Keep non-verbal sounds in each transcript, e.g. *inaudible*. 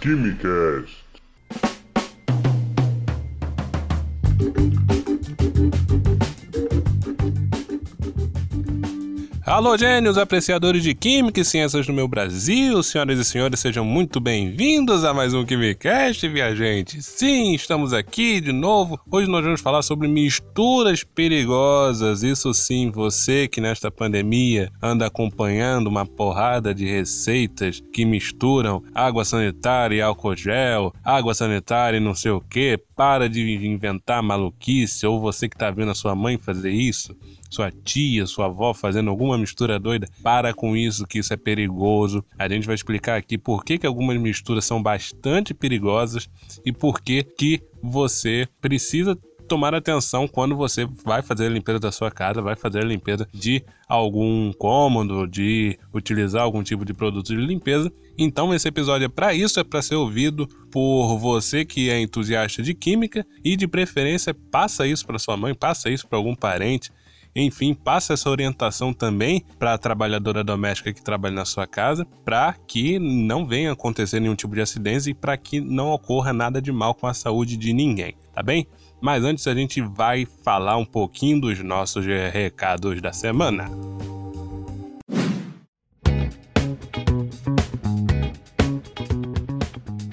Quimicast. Alô, gênios, apreciadores de Química e Ciências no meu Brasil, senhoras e senhores, sejam muito bem-vindos a mais um Quimicast, viajante. Sim, estamos aqui de novo. Hoje nós vamos falar sobre misturas perigosas. Isso sim, você que nesta pandemia anda acompanhando uma porrada de receitas que misturam água sanitária e álcool gel, água sanitária e não sei o que, para de inventar maluquice, ou você que está vendo a sua mãe fazer isso sua tia, sua avó fazendo alguma mistura doida, para com isso, que isso é perigoso. A gente vai explicar aqui por que, que algumas misturas são bastante perigosas e por que, que você precisa tomar atenção quando você vai fazer a limpeza da sua casa, vai fazer a limpeza de algum cômodo, de utilizar algum tipo de produto de limpeza. Então esse episódio é para isso, é para ser ouvido por você que é entusiasta de química e de preferência passa isso para sua mãe, passa isso para algum parente, enfim, passa essa orientação também para a trabalhadora doméstica que trabalha na sua casa, para que não venha acontecer nenhum tipo de acidente e para que não ocorra nada de mal com a saúde de ninguém, tá bem? Mas antes a gente vai falar um pouquinho dos nossos recados da semana.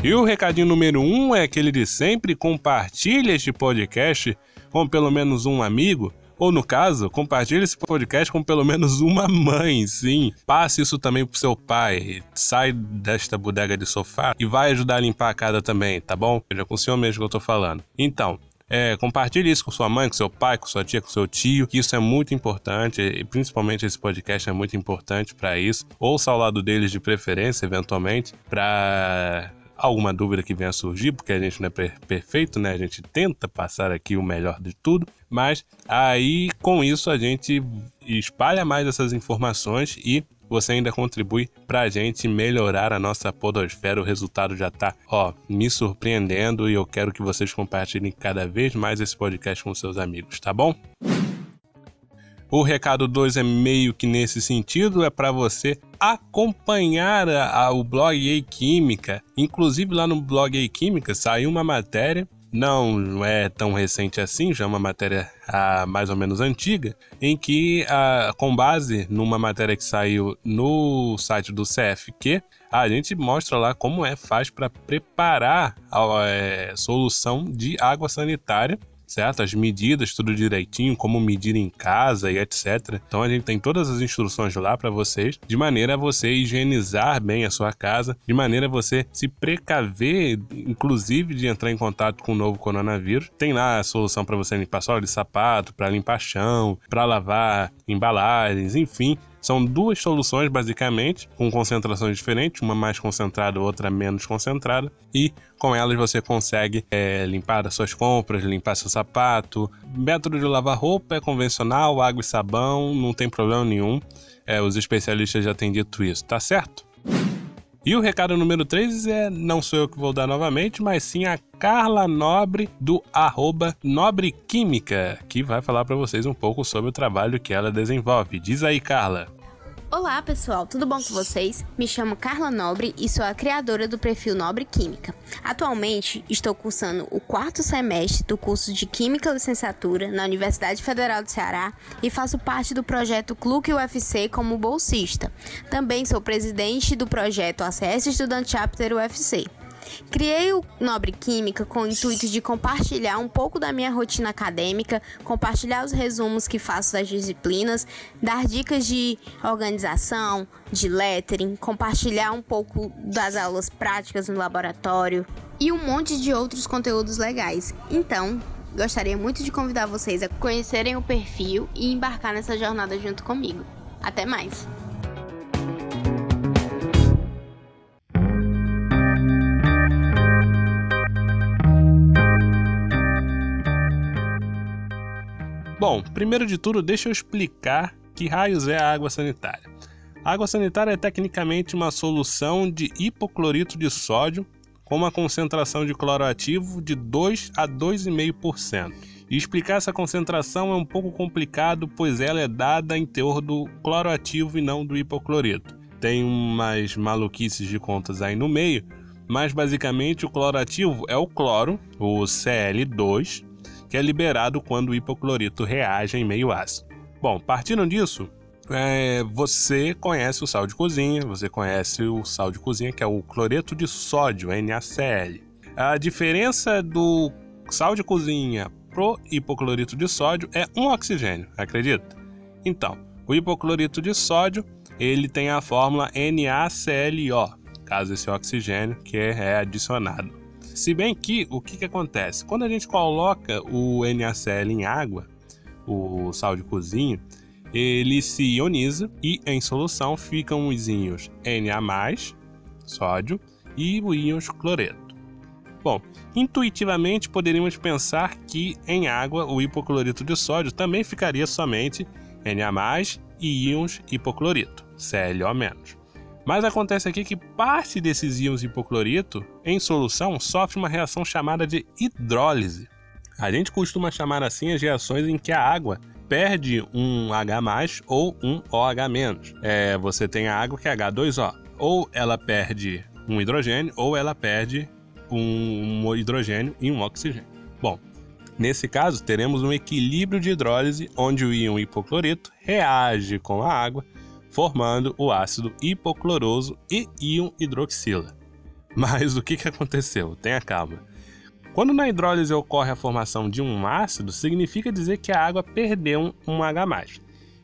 E o recadinho número um é aquele de sempre: compartilhe este podcast com pelo menos um amigo ou no caso, compartilhe esse podcast com pelo menos uma mãe, sim. Passe isso também pro seu pai. Sai desta bodega de sofá e vai ajudar a limpar a casa também, tá bom? É com o senhor mesmo que eu tô falando. Então, é, compartilhe isso com sua mãe, com seu pai, com sua tia, com seu tio, que isso é muito importante e principalmente esse podcast é muito importante para isso. Ouça ao lado deles de preferência, eventualmente, para alguma dúvida que venha a surgir, porque a gente não é per perfeito, né? A gente tenta passar aqui o melhor de tudo, mas aí com isso a gente espalha mais essas informações e você ainda contribui para a gente melhorar a nossa podosfera. O resultado já está, ó, me surpreendendo e eu quero que vocês compartilhem cada vez mais esse podcast com seus amigos, tá bom? O recado 2 é meio que nesse sentido, é para você acompanhar a, a, o blog Ei Química. Inclusive lá no blog Ei Química saiu uma matéria, não é tão recente assim, já é uma matéria a, mais ou menos antiga, em que, a, com base numa matéria que saiu no site do CFQ, a gente mostra lá como é faz para preparar a é, solução de água sanitária certo? As medidas, tudo direitinho, como medir em casa e etc. Então a gente tem todas as instruções lá para vocês, de maneira a você higienizar bem a sua casa, de maneira a você se precaver, inclusive de entrar em contato com o novo coronavírus. Tem lá a solução para você limpar solo de sapato, para limpar chão, para lavar embalagens, enfim. São duas soluções, basicamente, com concentrações diferentes, uma mais concentrada, outra menos concentrada, e com elas você consegue é, limpar as suas compras, limpar seu sapato. método de lavar roupa é convencional, água e sabão, não tem problema nenhum. É, os especialistas já têm dito isso, tá certo? E o recado número 3 é não sou eu que vou dar novamente, mas sim a Carla Nobre do arroba Nobre Química, que vai falar para vocês um pouco sobre o trabalho que ela desenvolve. Diz aí, Carla. Olá pessoal, tudo bom com vocês? Me chamo Carla Nobre e sou a criadora do perfil Nobre Química. Atualmente estou cursando o quarto semestre do curso de Química Licenciatura na Universidade Federal do Ceará e faço parte do projeto CLUC UFC como bolsista. Também sou presidente do projeto ACS Estudante Chapter UFC. Criei o Nobre Química com o intuito de compartilhar um pouco da minha rotina acadêmica, compartilhar os resumos que faço das disciplinas, dar dicas de organização, de lettering, compartilhar um pouco das aulas práticas no laboratório e um monte de outros conteúdos legais. Então, gostaria muito de convidar vocês a conhecerem o perfil e embarcar nessa jornada junto comigo. Até mais! Bom, primeiro de tudo, deixa eu explicar que raios é a água sanitária. A água sanitária é tecnicamente uma solução de hipoclorito de sódio com uma concentração de cloroativo de 2 a 2,5%. E explicar essa concentração é um pouco complicado, pois ela é dada em teor do cloroativo e não do hipoclorito. Tem umas maluquices de contas aí no meio, mas basicamente o cloro ativo é o cloro, o Cl2, que é liberado quando o hipoclorito reage em meio ácido. Bom, partindo disso, é, você conhece o sal de cozinha, você conhece o sal de cozinha que é o cloreto de sódio, NaCl. A diferença do sal de cozinha pro hipoclorito de sódio é um oxigênio, acredita? Então, o hipoclorito de sódio ele tem a fórmula NaClO, caso esse oxigênio que é adicionado. Se bem que o que, que acontece? Quando a gente coloca o NaCl em água, o sal de cozinha, ele se ioniza e em solução ficam os íons Na+, sódio, e o íons cloreto. Bom, intuitivamente poderíamos pensar que em água o hipoclorito de sódio também ficaria somente Na+, e íons hipoclorito, ClO-. Mas acontece aqui que parte desses íons hipoclorito, em solução, sofre uma reação chamada de hidrólise. A gente costuma chamar assim as reações em que a água perde um H+, ou um OH-. É, você tem a água que é H2O. Ou ela perde um hidrogênio, ou ela perde um hidrogênio e um oxigênio. Bom, nesse caso teremos um equilíbrio de hidrólise onde o íon hipoclorito reage com a água, formando o ácido hipocloroso e íon hidroxila. *laughs* Mas o que, que aconteceu? Tenha calma. Quando na hidrólise ocorre a formação de um ácido, significa dizer que a água perdeu um H+.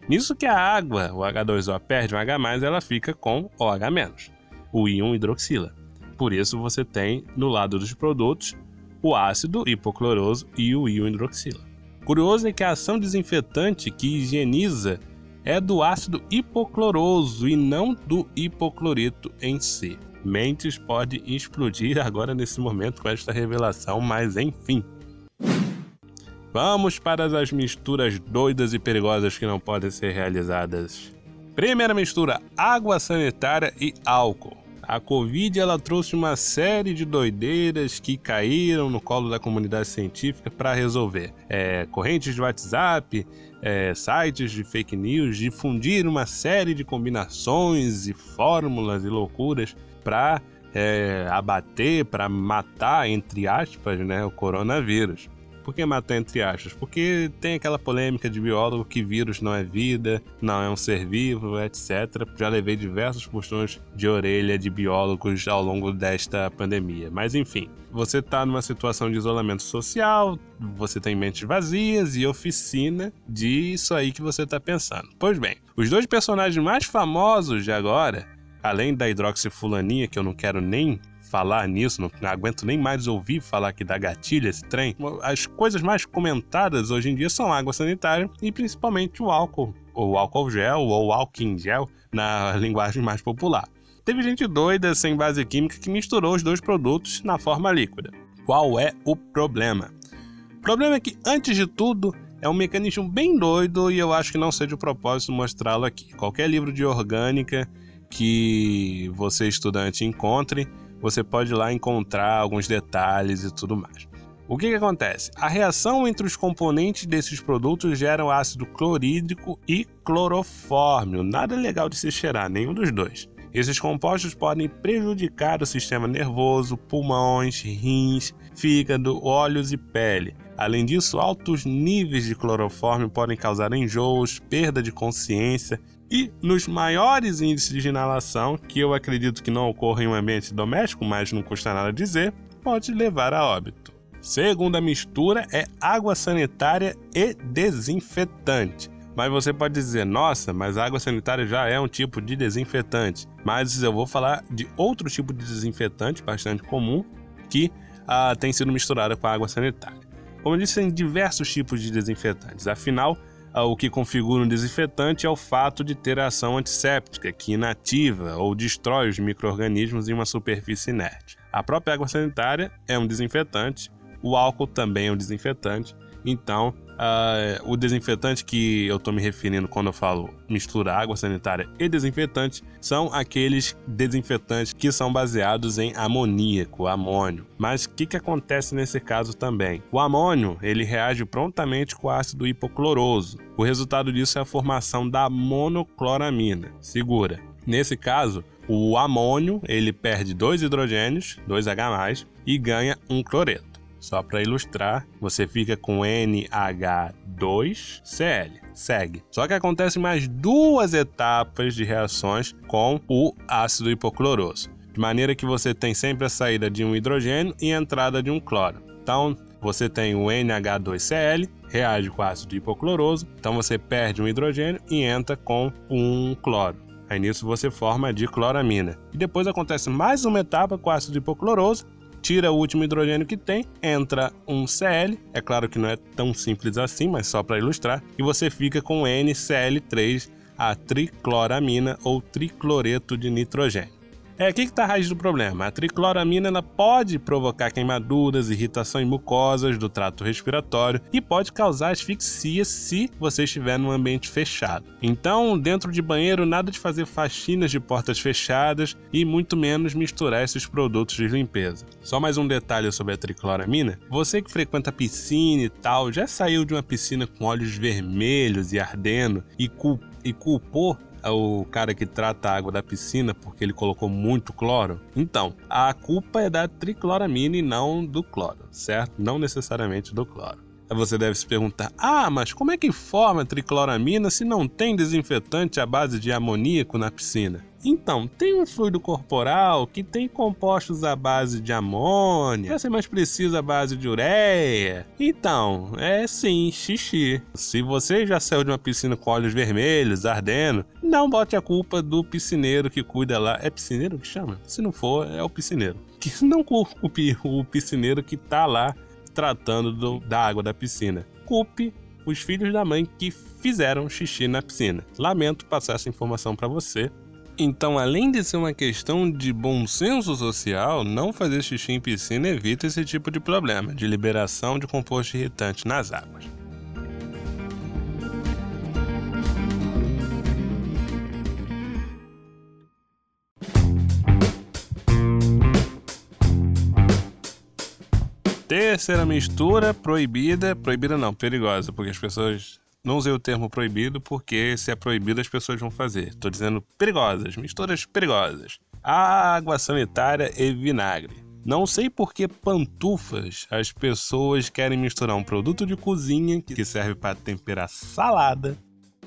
Nisso que a água, o H2O, perde um H+, ela fica com OH-, o íon hidroxila. Por isso você tem, no lado dos produtos, o ácido hipocloroso e o íon hidroxila. Curioso é que a ação desinfetante que higieniza é do ácido hipocloroso e não do hipoclorito em si. Mentes pode explodir agora nesse momento com esta revelação, mas enfim. Vamos para as misturas doidas e perigosas que não podem ser realizadas. Primeira mistura: água sanitária e álcool. A Covid ela trouxe uma série de doideiras que caíram no colo da comunidade científica para resolver. É, correntes de WhatsApp, é, sites de fake news, difundir uma série de combinações e fórmulas e loucuras para é, abater, para matar, entre aspas, né, o coronavírus. Por que matar entre aspas? Porque tem aquela polêmica de biólogo que vírus não é vida, não é um ser vivo, etc. Já levei diversos puxões de orelha de biólogos ao longo desta pandemia. Mas enfim, você está numa situação de isolamento social, você tem mentes vazias e oficina disso aí que você está pensando. Pois bem, os dois personagens mais famosos de agora além da hidroxifulaninha, que eu não quero nem falar nisso, não, não aguento nem mais ouvir falar que dá gatilho esse trem. As coisas mais comentadas hoje em dia são água sanitária e principalmente o álcool, ou álcool gel, ou álcool em gel, na linguagem mais popular. Teve gente doida sem base química que misturou os dois produtos na forma líquida. Qual é o problema? O problema é que, antes de tudo, é um mecanismo bem doido e eu acho que não seja o propósito mostrá-lo aqui. Qualquer livro de orgânica que você, estudante, encontre, você pode lá encontrar alguns detalhes e tudo mais. O que, que acontece? A reação entre os componentes desses produtos gera o ácido clorídrico e clorofórmio. Nada legal de se cheirar, nenhum dos dois. Esses compostos podem prejudicar o sistema nervoso, pulmões, rins, fígado, olhos e pele. Além disso, altos níveis de clorofórmio podem causar enjoos, perda de consciência e nos maiores índices de inalação, que eu acredito que não ocorram em um ambiente doméstico, mas não custa nada dizer, pode levar a óbito. Segunda mistura é água sanitária e desinfetante. Mas você pode dizer, nossa, mas a água sanitária já é um tipo de desinfetante. Mas eu vou falar de outro tipo de desinfetante bastante comum que ah, tem sido misturada com a água sanitária. Como eu disse, tem diversos tipos de desinfetantes. Afinal, o que configura um desinfetante é o fato de ter ação antisséptica, que inativa ou destrói os micro-organismos em uma superfície inerte. A própria água sanitária é um desinfetante, o álcool também é um desinfetante, então Uh, o desinfetante que eu estou me referindo quando eu falo mistura água sanitária e desinfetante são aqueles desinfetantes que são baseados em amoníaco, amônio. Mas o que, que acontece nesse caso também? O amônio ele reage prontamente com ácido hipocloroso. O resultado disso é a formação da monocloramina. Segura. Nesse caso, o amônio ele perde dois hidrogênios, 2H+, e ganha um cloreto. Só para ilustrar, você fica com NH2Cl. Segue. Só que acontecem mais duas etapas de reações com o ácido hipocloroso. De maneira que você tem sempre a saída de um hidrogênio e a entrada de um cloro. Então, você tem o NH2Cl, reage com ácido hipocloroso, então você perde um hidrogênio e entra com um cloro. Aí nisso você forma a dicloramina. E depois acontece mais uma etapa com ácido hipocloroso, tira o último hidrogênio que tem, entra um Cl, é claro que não é tão simples assim, mas só para ilustrar, e você fica com NCl3, a tricloramina ou tricloreto de nitrogênio. É aqui que está a raiz do problema. A tricloramina ela pode provocar queimaduras, irritação em mucosas do trato respiratório e pode causar asfixia se você estiver num ambiente fechado. Então, dentro de banheiro, nada de fazer faxinas de portas fechadas e muito menos misturar esses produtos de limpeza. Só mais um detalhe sobre a tricloramina: você que frequenta piscina e tal, já saiu de uma piscina com olhos vermelhos e ardendo e, e culpou o cara que trata a água da piscina porque ele colocou muito cloro. Então, a culpa é da tricloramina e não do cloro, certo? Não necessariamente do cloro. Você deve se perguntar: ah, mas como é que forma tricloramina se não tem desinfetante à base de amoníaco na piscina? Então, tem um fluido corporal que tem compostos à base de amônia, para ser mais preciso, à base de ureia. Então, é sim, xixi. Se você já saiu de uma piscina com olhos vermelhos, ardendo, não bote a culpa do piscineiro que cuida lá. É piscineiro que chama? Se não for, é o piscineiro. Que não culpe o piscineiro que tá lá tratando do, da água da piscina. Culpe os filhos da mãe que fizeram xixi na piscina. Lamento passar essa informação para você, então, além de ser uma questão de bom senso social, não fazer xixi em piscina evita esse tipo de problema de liberação de composto irritante nas águas. Terceira mistura proibida, proibida não, perigosa, porque as pessoas não usei o termo proibido porque se é proibido as pessoas vão fazer. Estou dizendo perigosas, misturas perigosas. Água sanitária e vinagre. Não sei por que pantufas as pessoas querem misturar um produto de cozinha que serve para temperar salada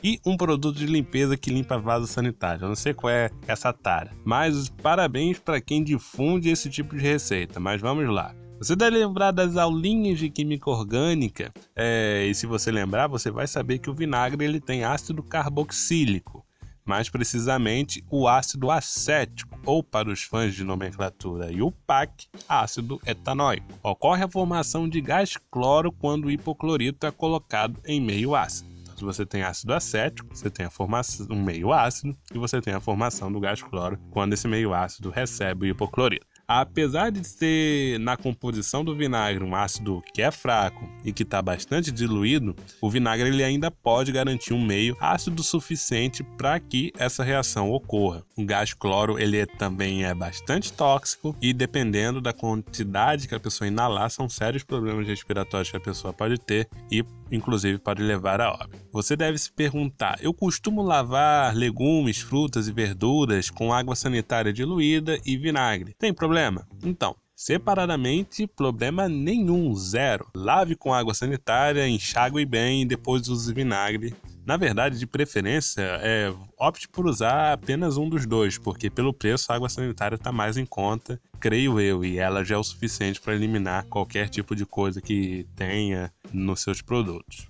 e um produto de limpeza que limpa vaso sanitário. Eu não sei qual é essa tara, mas parabéns para quem difunde esse tipo de receita. Mas vamos lá. Você deve lembrar das aulinhas de química orgânica, é, e se você lembrar, você vai saber que o vinagre ele tem ácido carboxílico, mais precisamente o ácido acético, ou para os fãs de nomenclatura e o PAC, ácido etanóico. Ocorre a formação de gás cloro quando o hipoclorito é colocado em meio ácido. Então, se você tem ácido acético, você tem a formação um meio ácido e você tem a formação do gás cloro quando esse meio ácido recebe o hipoclorito. Apesar de ter na composição do vinagre um ácido que é fraco e que está bastante diluído, o vinagre ele ainda pode garantir um meio ácido suficiente para que essa reação ocorra. O gás cloro ele também é bastante tóxico e dependendo da quantidade que a pessoa inalar, são sérios problemas respiratórios que a pessoa pode ter e inclusive pode levar a óbito. Você deve se perguntar: eu costumo lavar legumes, frutas e verduras com água sanitária diluída e vinagre. Tem problema? Então, Separadamente, problema nenhum, zero. Lave com água sanitária, enxague bem e depois use vinagre na verdade, de preferência, é, opte por usar apenas um dos dois, porque pelo preço a água sanitária está mais em conta, creio eu, e ela já é o suficiente para eliminar qualquer tipo de coisa que tenha nos seus produtos.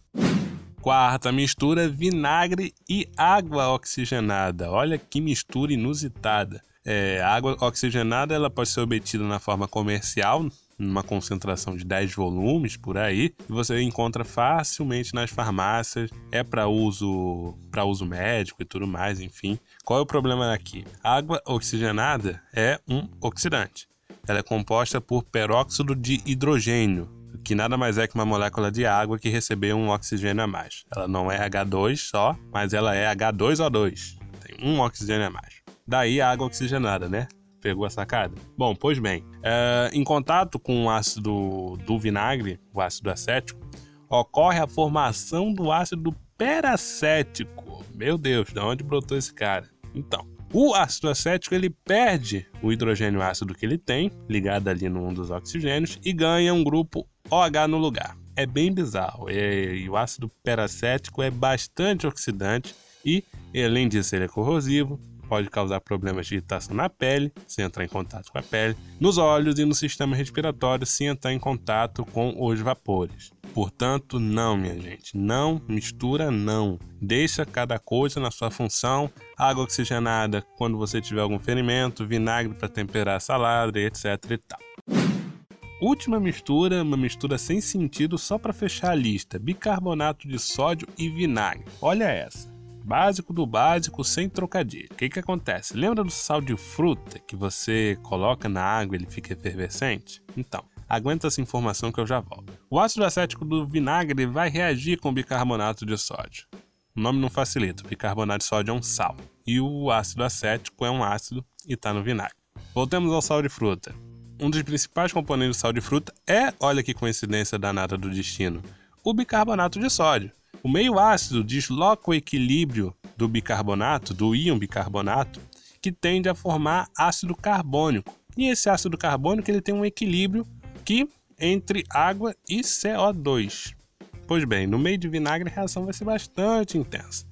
Quarta mistura: vinagre e água oxigenada. Olha que mistura inusitada. É, a água oxigenada ela pode ser obtida na forma comercial, numa concentração de 10 volumes por aí, e você encontra facilmente nas farmácias, é para uso para uso médico e tudo mais, enfim. Qual é o problema aqui? Água oxigenada é um oxidante. Ela é composta por peróxido de hidrogênio, que nada mais é que uma molécula de água que recebeu um oxigênio a mais. Ela não é H2 só, mas ela é H2O2. Tem um oxigênio a mais. Daí a água oxigenada, né? Pegou a sacada? Bom, pois bem, é, em contato com o ácido do vinagre, o ácido acético, ocorre a formação do ácido peracético. Meu Deus, de onde brotou esse cara? Então, O ácido acético ele perde o hidrogênio ácido que ele tem, ligado ali num dos oxigênios, e ganha um grupo OH no lugar. É bem bizarro. E, e o ácido peracético é bastante oxidante e, além ele é corrosivo, pode causar problemas de irritação na pele, se entrar em contato com a pele, nos olhos e no sistema respiratório, se entrar em contato com os vapores. Portanto, não, minha gente, não mistura, não. Deixa cada coisa na sua função. Água oxigenada quando você tiver algum ferimento, vinagre para temperar a salada, etc e tal. Última mistura, uma mistura sem sentido só para fechar a lista: bicarbonato de sódio e vinagre. Olha essa. Básico do básico, sem trocadilho. O que, que acontece? Lembra do sal de fruta que você coloca na água e ele fica efervescente? Então, aguenta essa informação que eu já volto. O ácido acético do vinagre vai reagir com o bicarbonato de sódio. O nome não facilita, bicarbonato de sódio é um sal. E o ácido acético é um ácido e está no vinagre. Voltemos ao sal de fruta. Um dos principais componentes do sal de fruta é, olha que coincidência danada do destino, o bicarbonato de sódio. O meio ácido desloca o equilíbrio do bicarbonato, do íon bicarbonato, que tende a formar ácido carbônico. E esse ácido carbônico ele tem um equilíbrio que entre água e CO2. Pois bem, no meio de vinagre a reação vai ser bastante intensa,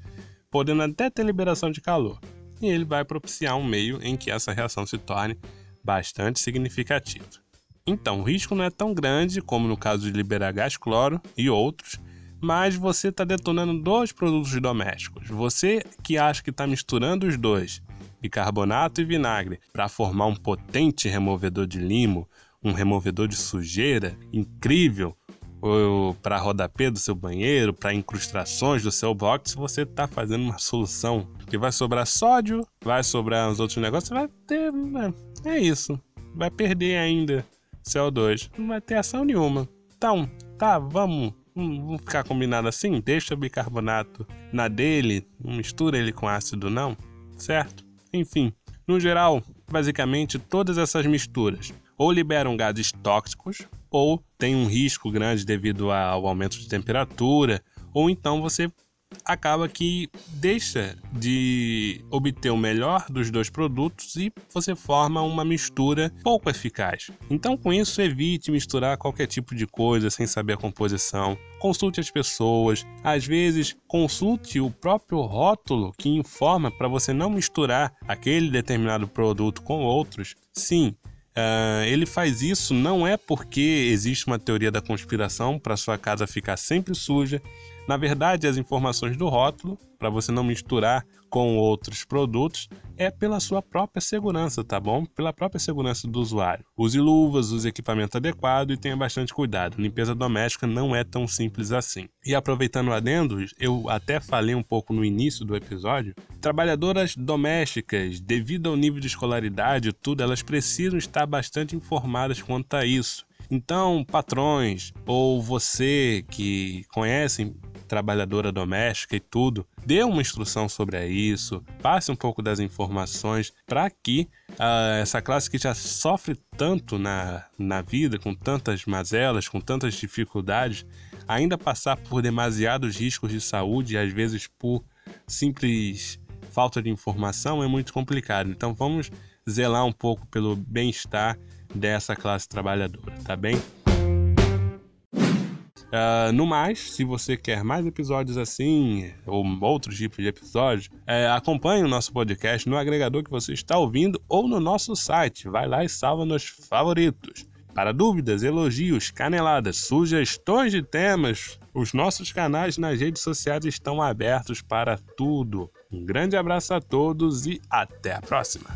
podendo até ter liberação de calor. E ele vai propiciar um meio em que essa reação se torne bastante significativa. Então, o risco não é tão grande como no caso de liberar gás cloro e outros, mas você está detonando dois produtos domésticos. Você que acha que está misturando os dois, bicarbonato e vinagre, para formar um potente removedor de limo, um removedor de sujeira incrível, para rodapé do seu banheiro, para incrustações do seu box, você está fazendo uma solução que vai sobrar sódio, vai sobrar os outros negócios, vai ter. Né, é isso. Vai perder ainda CO2. Não vai ter ação nenhuma. Então, tá, vamos Vamos ficar combinado assim? Deixa o bicarbonato na dele, não mistura ele com ácido, não? Certo? Enfim, no geral, basicamente todas essas misturas ou liberam gases tóxicos ou tem um risco grande devido ao aumento de temperatura, ou então você acaba que deixa de obter o melhor dos dois produtos e você forma uma mistura pouco eficaz. Então, com isso, evite misturar qualquer tipo de coisa sem saber a composição. Consulte as pessoas, às vezes consulte o próprio rótulo que informa para você não misturar aquele determinado produto com outros. Sim, Uh, ele faz isso não é porque existe uma teoria da conspiração para sua casa ficar sempre suja na verdade, as informações do rótulo, para você não misturar com outros produtos, é pela sua própria segurança, tá bom? Pela própria segurança do usuário. Use luvas, use equipamento adequado e tenha bastante cuidado. Limpeza doméstica não é tão simples assim. E aproveitando o adendo, eu até falei um pouco no início do episódio, trabalhadoras domésticas, devido ao nível de escolaridade e tudo, elas precisam estar bastante informadas quanto a isso. Então, patrões ou você que conhecem trabalhadora doméstica e tudo, dê uma instrução sobre isso, passe um pouco das informações para que uh, essa classe que já sofre tanto na, na vida, com tantas mazelas, com tantas dificuldades, ainda passar por demasiados riscos de saúde às vezes por simples falta de informação é muito complicado. Então vamos zelar um pouco pelo bem-estar dessa classe trabalhadora, tá bem? Uh, no mais, se você quer mais episódios assim, ou outros tipos de episódios, é, acompanhe o nosso podcast no agregador que você está ouvindo ou no nosso site. Vai lá e salva nos favoritos. Para dúvidas, elogios, caneladas, sugestões de temas, os nossos canais nas redes sociais estão abertos para tudo. Um grande abraço a todos e até a próxima!